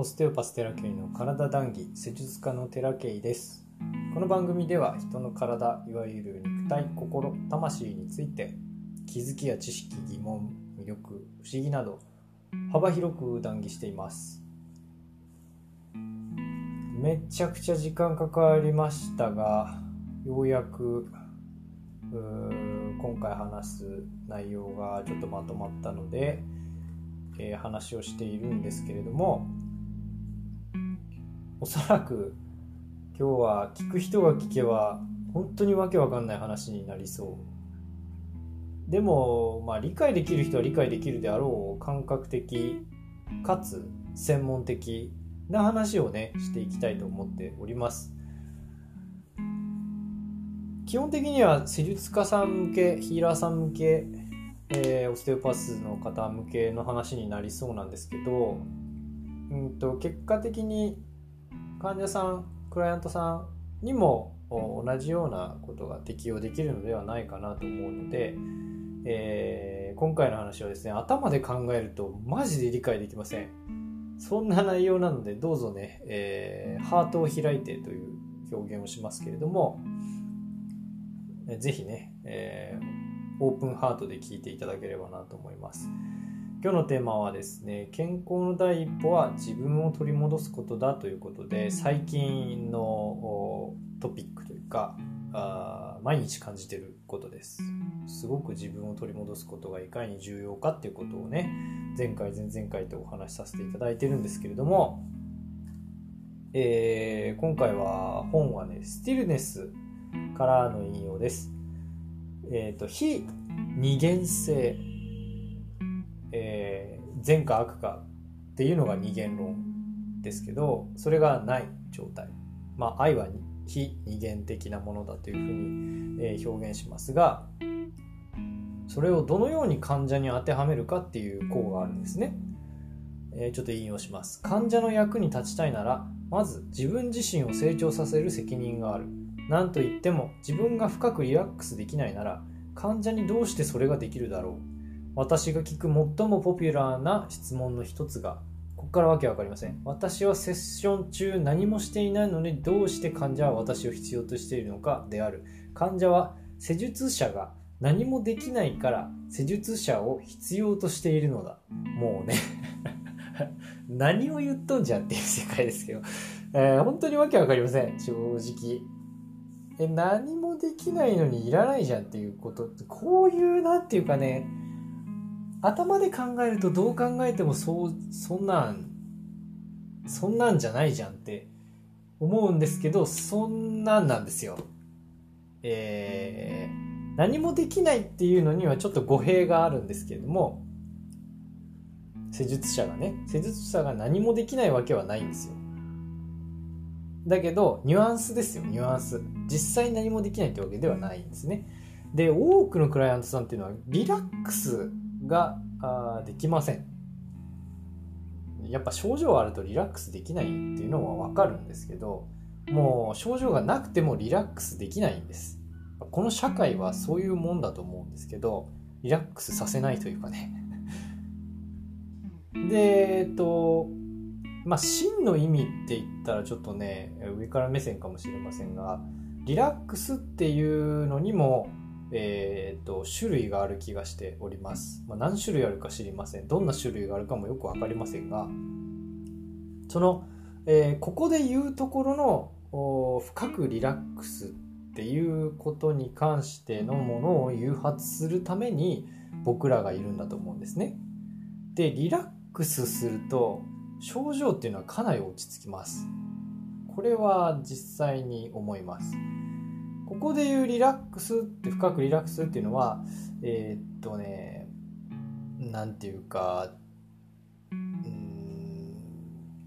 オステオパステラケイの体談義施術家のテラケイです。この番組では人の体いわゆる肉体心魂について気づきや知識疑問魅力不思議など幅広く談義しています。めちゃくちゃ時間かかりましたがようやく今回話す内容がちょっとまとまったので、えー、話をしているんですけれどもおそらく今日は聞く人が聞けば本当にわけわかんない話になりそう。でも、まあ、理解できる人は理解できるであろう感覚的かつ専門的な話をねしていきたいと思っております。基本的には施術家さん向けヒーラーさん向け、えー、オステオパスの方向けの話になりそうなんですけど、うんと、結果的に患者さんクライアントさんにも同じようなことが適用できるのではないかなと思うので、えー、今回の話はですね頭で考えるとマジで理解できませんそんな内容なのでどうぞね、えー、ハートを開いてという表現をしますけれどもぜひね、えー、オープンハートで聞いていただければなと思います。今日のテーマはですね、健康の第一歩は自分を取り戻すことだということで、最近のトピックというか、あ毎日感じてることです。すごく自分を取り戻すことがいかに重要かっていうことをね、前回、前々回とお話しさせていただいてるんですけれども、えー、今回は本はね、スティルネスからの引用です。えっ、ー、と、非二元性、えー、善か悪かっていうのが二元論ですけど、それがない状態。まあ、愛は非二元的なものだというふうに、えー、表現しますが、それをどのように患者に当てはめるかっていう項があるんですね。えー、ちょっと引用します。患者の役に立ちたいなら、まず自分自身を成長させる責任がある。何と言っても自分が深くリラックスできないなら患者にどうしてそれができるだろう私が聞く最もポピュラーな質問の一つがここからわけわかりません。私はセッション中何もしていないのにどうして患者は私を必要としているのかである。患者は施術者が何もできないから施術者を必要としているのだ。もうね。何を言っとんじゃんっていう世界ですけど、えー、本当にわけわかりません。正直。え何もできないのにいらないじゃんっていうことってこういうなんていうかね。頭で考えるとどう考えてもそうそんなんそんなんじゃないじゃんって思うんですけどそんなんなんですよ。えー、何もできないっていうのにはちょっと語弊があるんですけれども施術者がね施術者が何もできないわけはないんですよ。だけど、ニュアンスですよ、ニュアンス。実際何もできないってわけではないんですね。で、多くのクライアントさんっていうのは、リラックスがあできません。やっぱ症状あるとリラックスできないっていうのはわかるんですけど、もう症状がなくてもリラックスできないんです。この社会はそういうもんだと思うんですけど、リラックスさせないというかね。で、えっと、まあ、真の意味って言ったらちょっとね、上から目線かもしれませんが、リラックスっていうのにも、えー、っと、種類がある気がしております。まあ、何種類あるか知りません。どんな種類があるかもよくわかりませんが、その、えー、ここで言うところの深くリラックスっていうことに関してのものを誘発するために僕らがいるんだと思うんですね。で、リラックスすると、症状っていうのはかなり落ち着きます。これは実際に思います。ここでいうリラックスって深くリラックスっていうのは、えー、っとね、なんていうかうん、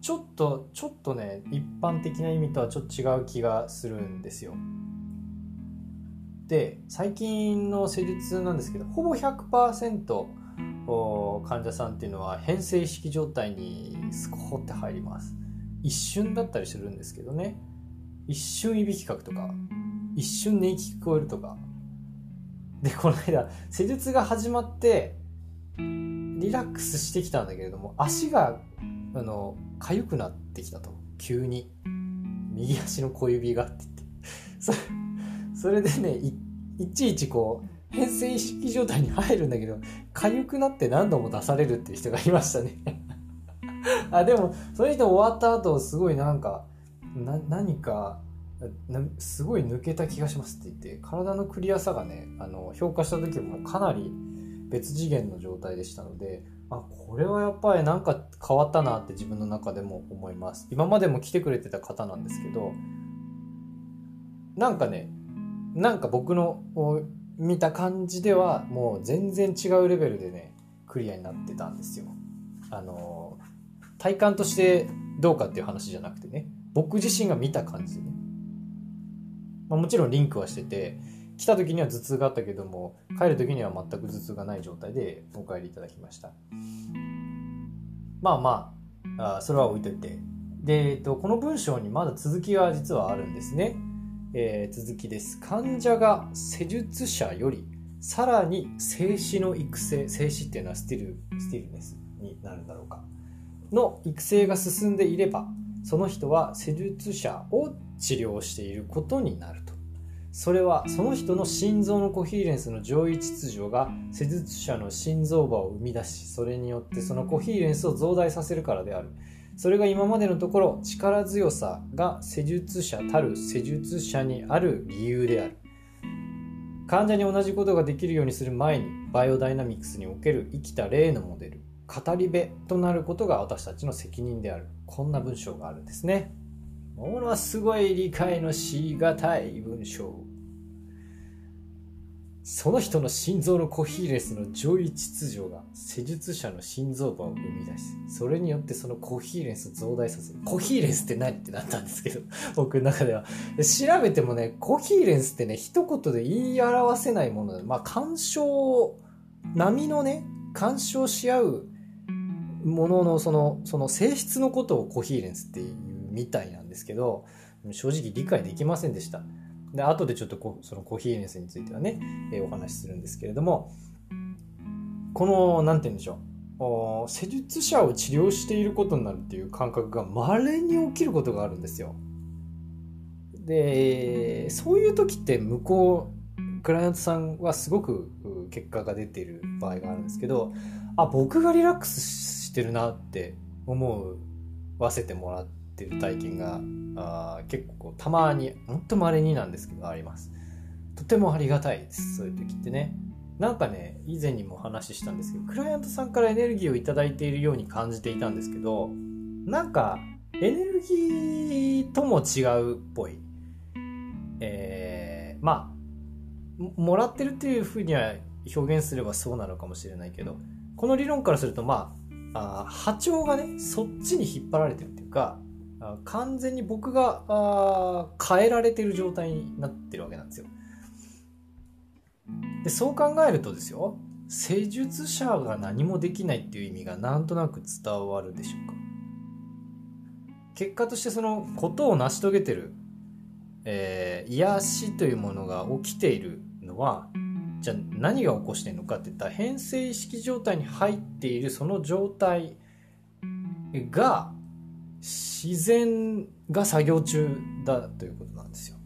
ちょっと、ちょっとね、一般的な意味とはちょっと違う気がするんですよ。で、最近の施術なんですけど、ほぼ100%、患者さんっていうのは変性意識状態にスコーって入ります。一瞬だったりするんですけどね。一瞬いびきかくとか。一瞬寝息聞こえるとか。でこの間施術が始まってリラックスしてきたんだけれども足があの痒くなってきたと。急に。右足の小指がって言って。それそれでねいいちいちこう変性意識状態に入るんだけど痒くなって何度も出されるっていう人がいましたね。あでもその人終わった後すごいなんかな何かすごい抜けた気がしますって言って体のクリアさがねあの評価した時もかなり別次元の状態でしたのであこれはやっぱりなんか変わったなって自分の中でも思います。今までも来てくれてた方なんですけどなんかねなんか僕の見た感じではもう全然違うレベルでねクリアになってたんですよ。あの体感としてどうかっていう話じゃなくてね僕自身が見た感じでね、まあ、もちろんリンクはしてて来た時には頭痛があったけども帰る時には全く頭痛がない状態でお帰りいただきました。まあまああそれは置いといて。で、えっと、この文章にまだ続きが実はあるんですね、えー、続きです。患者が施術者よりさらに静止の育成静止っていうのは still stillness になるんだろうか。の育成が進んでいればその人は施術者を治療していることになると。それはその人の心臓のコヒーレンスの上位秩序が施術者の心臓場を生み出しそれによってそのコヒーレンスを増大させるからである。それが今までのところ力強さが施術者たる施術者にある理由である。患者に同じことができるようにする前にバイオダイナミクスにおける生きた例のモデル。語り部となることが私たちの責任である。こんな文章があるんですね。ものすごい理解のしがたい文章。その人の心臓のコヒーレンスの上位秩序が施術者の心臓場を生み出しそれによってそのコヒーレンスを増大させる。コヒーレンスって何ってなったんですけど 僕の中では。調べてもねコヒーレンスってね一言で言い表せないものでまあ干渉波のね干渉し合うもののそのその性質のことをコヒーレンスっていうみたいなんですけど正直理解できませんでした。で後でちょっとこそのコヒーレンスについてはね、えー、お話しするんですけれどもこの何て言うんでしょう。施術者を治療していることになるっていう感覚が稀に起きることがあるんですよ。でそういう時って向こうクライアントさんはすごく結果が出ている場合があるんですけどあ僕がリラックスしてるなって思わせてもらってる体験があ結構たまにほんと稀になんですけどあります。とてもありがたいですそういう時ってね。なんかね以前にも話したんですけどクライアントさんからエネルギーを頂いているように感じていたんですけどなんかエネルギーとも違うっぽい。えー、まあもらってるっていうふうには表現すればそうなのかもしれないけどこの理論からするとまあ波長がねそっちに引っ張られてるっていうか完全に僕が変えられてる状態になってるわけなんですよ。でそう考えるとですよ施術者が何もできないっていう意味がなんとなく伝わるでしょうか結果としてそのことを成し遂げてる、えー、癒しというものが起きているのはじゃあ何が起こしてるのかっていったら変性意識状態に入っているその状態が自然が作業中だということなんですよ。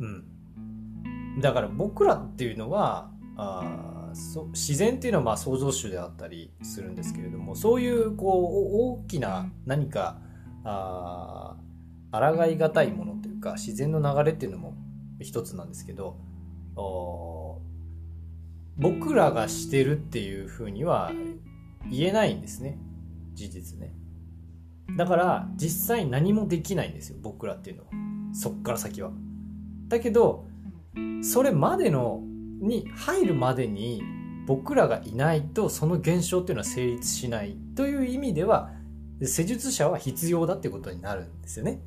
うん。だから僕らっていうのはあそ自然っていうのはまあ創造主であったりするんですけれどもそういうこう大きな何かあ抗いがたいものというか自然の流れっていうのも一つなんですけど僕らがしてるっていうふうには言えないんですね。事実ね。だから実際何もできないんですよ。僕らっていうのは。そっから先は。だけどそれまでのに入るまでに僕らがいないとその現象っていうのは成立しないという意味では施術者は必要だってことになるんですよね。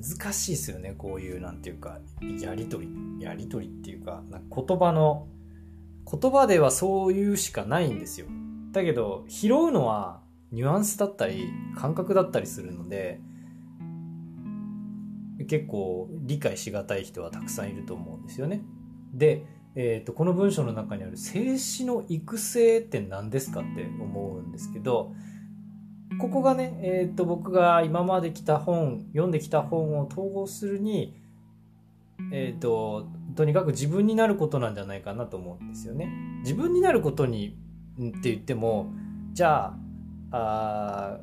難しいですよねこういうなんていうかやり取りやり取りっていうかなんか言葉の言葉ではそういうしかないんですよ。だけど拾うのはニュアンスだったり感覚だったりするので結構理解しがたい人はたくさんいると思うんですよね。でえーと、この文章の中にある静止の育成って何ですかって思うんですけどここがね、えーと、僕が今まで来た本読んできた本を統合するに、えーと、とにかく自分になることなんじゃないかなと思うんですよね。自分になることにって言ってもじゃああ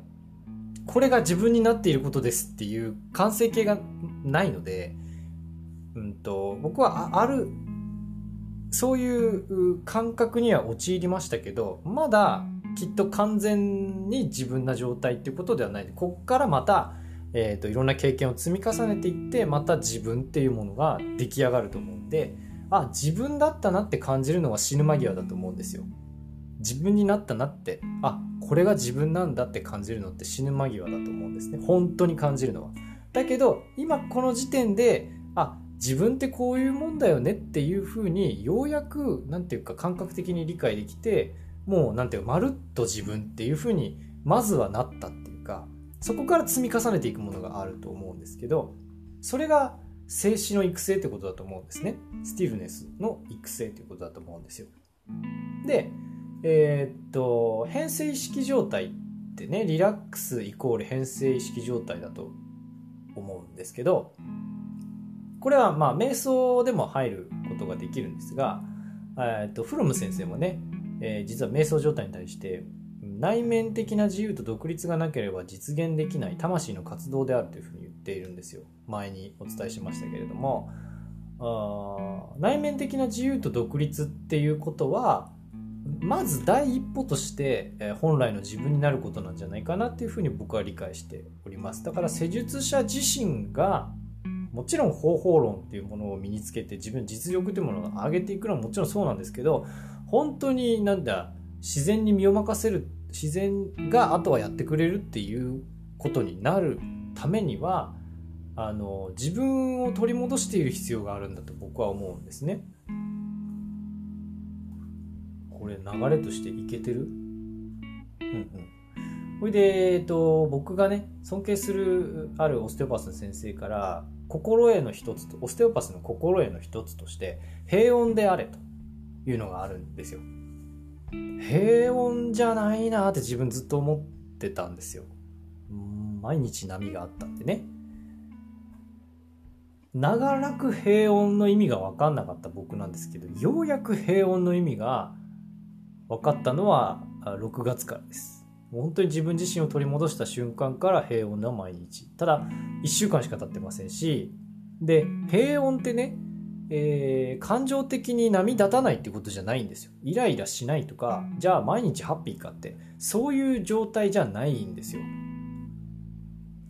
これが自分になっていることですっていう完成形がないので、うんと、僕はあるそういう感覚には陥りましたけどまだきっと完全に自分な状態っていうことではない。こっからまた、えーと、いろんな経験を積み重ねていってまた自分っていうものが出来上がると思うんであ自分だったなって感じるのは死ぬ間際だと思うんですよ。自分になったなってあこれが自分なんだって感じるのって死ぬ間際だと思うんですね。本当に感じるのは。だけど今この時点であ自分ってこういうもんだよねっていうふうにようやく何て言うか感覚的に理解できてもう何て言うかまるっと自分っていうふうにまずはなったっていうかそこから積み重ねていくものがあると思うんですけどそれが静止の育成ってことだと思うんですね。スティルネスの育成ということだと思うんですよ。でえー、っと変性意識状態ってねリラックスイコール変性意識状態だと思うんですけどこれはまあ瞑想でも入ることができるんですが、えー、とフロム先生もね、えー、実は瞑想状態に対して内面的な自由と独立がなければ実現できない魂の活動であるというふうに言っているんですよ。前にお伝えしましたけれども。あ内面的な自由と独立っていうことはまず第一歩として、本来の自分になることなんじゃないかなっていうふうに僕は理解しております。だから施術者自身がもちろん方法論っていうものを身につけて自分実力というものを上げていくのはもちろんそうなんですけど本当になんだ自然に身を任せる自然があとはやってくれるっていうことになるためにはあの自分を取り戻している必要があるんだと僕は思うんですね。これ流れとしていけてる？うんうん。ほいで、えっと、僕がね尊敬するあるオステオパスの先生から心得の一つとオステオパスの心得の一つとして平穏であれと。いうのがあるんですよ。平穏じゃないなって自分ずっと思ってたんですよ。毎日波があったんでね。長らく平穏の意味が分かんなかった僕なんですけどようやく平穏の意味が分かったのは6月からです。本当に自分自身を取り戻した瞬間から平穏な毎日。ただ1週間しか経ってませんしで平穏ってね、えー、感情的に波立たないってことじゃないんですよ。イライラしないとかじゃあ毎日ハッピーかってそういう状態じゃないんですよ。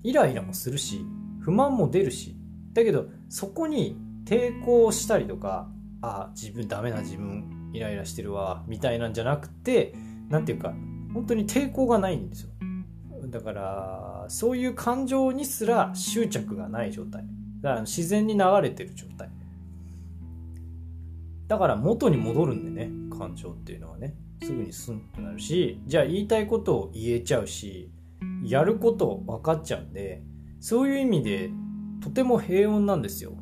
イライラもするし不満も出るし。だけどそこに抵抗したりとかあ自分ダメな自分イライラしてるわみたいなんじゃなくて何ていうか本当に抵抗がないんですよ。だからそういう感情にすら執着がない状態。だから自然に流れてる状態だから元に戻るんでね感情っていうのはね。すぐにスンとなるしじゃあ言いたいことを言えちゃうしやること分かっちゃうんでそういう意味でとても平穏なんですよ。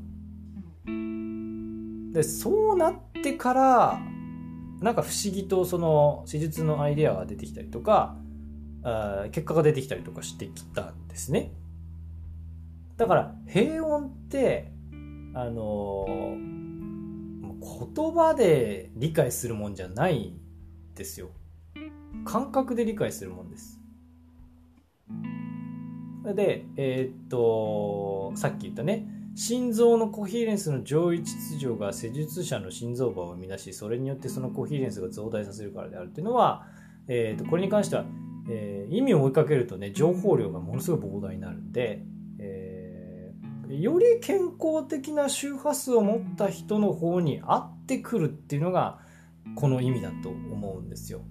でそうなってからなんか不思議とその施術のアイデアが出てきたりとかあ結果が出てきたりとかしてきたんですね。だから平穏ってあの言葉で理解するもんじゃないですよ。感覚で理解するもんです。でえー、っとさっき言ったね。心臓のコヒーレンスの上位秩序が施術者の心臓場を生み出しそれによってそのコヒーレンスが増大させるからであるというのは、えー、とこれに関しては、えー、意味を追いかけるとね情報量がものすごい膨大になるんで、より健康的な周波数を持った人の方に合ってくるっていうのがこの意味だと思うんですよ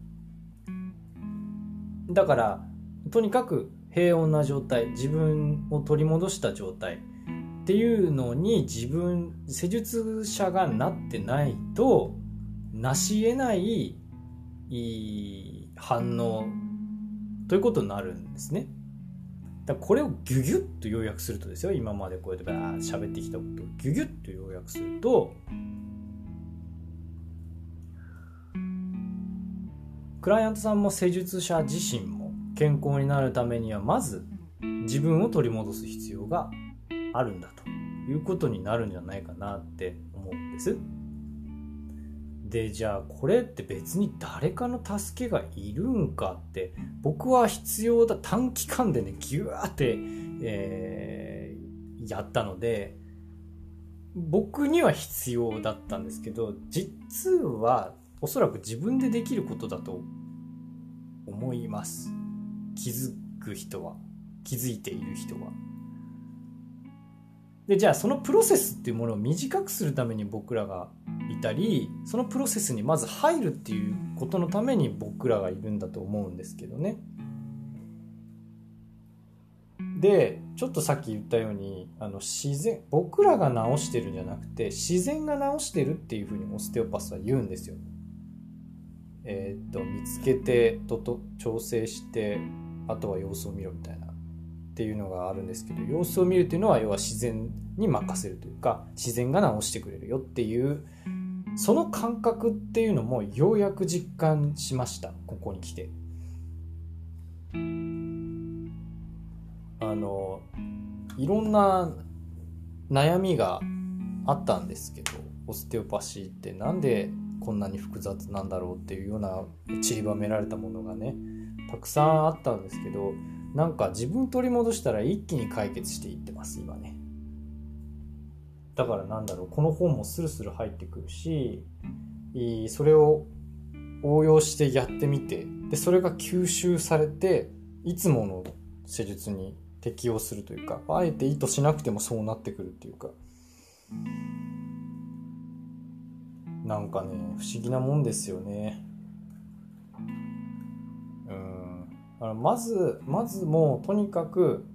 だからとにかく平穏な状態自分を取り戻した状態っていうのに自分施術者がなってないと成し得ない反応ということになるんですね。だこれをギュギュッと要約するとですよ今までこうやってバーッ喋ってきたことをギュギュッと要約するとクライアントさんも施術者自身も健康になるためにはまず自分を取り戻す必要があるんだということになるんじゃないかなって思うんです。でじゃあこれって別に誰かの助けがいるんかって僕は必要だ短期間でねギューって、えー、やったので僕には必要だったんですけど実はおそらく自分でできることだと思います気づく人は気づいている人は。でじゃあそのプロセスっていうものを短くするために僕らがいたりそのプロセスにまず入るっていうことのために僕らがいるんだと思うんですけどね。でちょっとさっき言ったようにあの自然僕らが治してるんじゃなくて自然が治してるっていうふうにオステオパスは言うんですよ。えー、っと見つけてとと調整してあとは様子を見ろみたいなっていうのがあるんですけど様子を見るっていうのは要は自然に任せるというか自然が治してくれるよっていうその感覚っていうのもようやく実感しましたここに来て。あのいろんな悩みがあったんですけどオステオパシーってなんでこんなに複雑なんだろうっていうような散りばめられたものがねたくさんあったんですけどなんか自分取り戻したら一気に解決していってます今ね。だからなんだろうこの本もスルスル入ってくるしそれを応用してやってみてでそれが吸収されていつもの施術に適応するというかあえて意図しなくてもそうなってくるっていうか。なんかね不思議なもんですよね。うんあのまずまずもうとにかく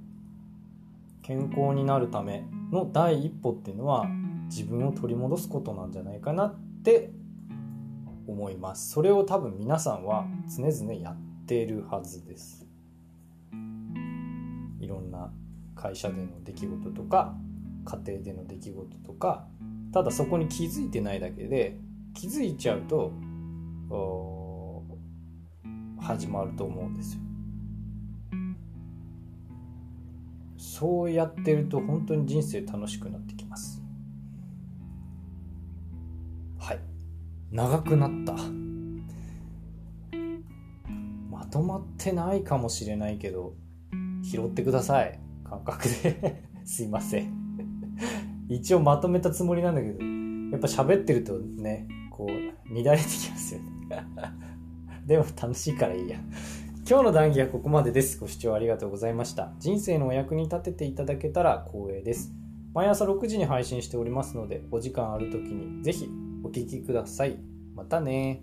健康になるための第一歩っていうのは自分を取り戻すことなんじゃないかなって思いますそれを多分皆さんは常々やっているはずですいろんな会社での出来事とか家庭での出来事とかただそこに気づいてないだけで気づいちゃうと始まると思うんですよ。そうやってると本当に人生楽しくなってきます。はい。長くなった。まとまってないかもしれないけど、拾ってください。感覚で すいません一応まとめたつもりなんだけど、やっぱ喋ってるとね、こう、乱れてきますよね でも楽しいからいいや。今日の談義はここまでです。ご視聴ありがとうございました。人生のお役に立てていただけたら光栄です。毎朝6時に配信しておりますので、お時間ある時にぜひお聴きください。またね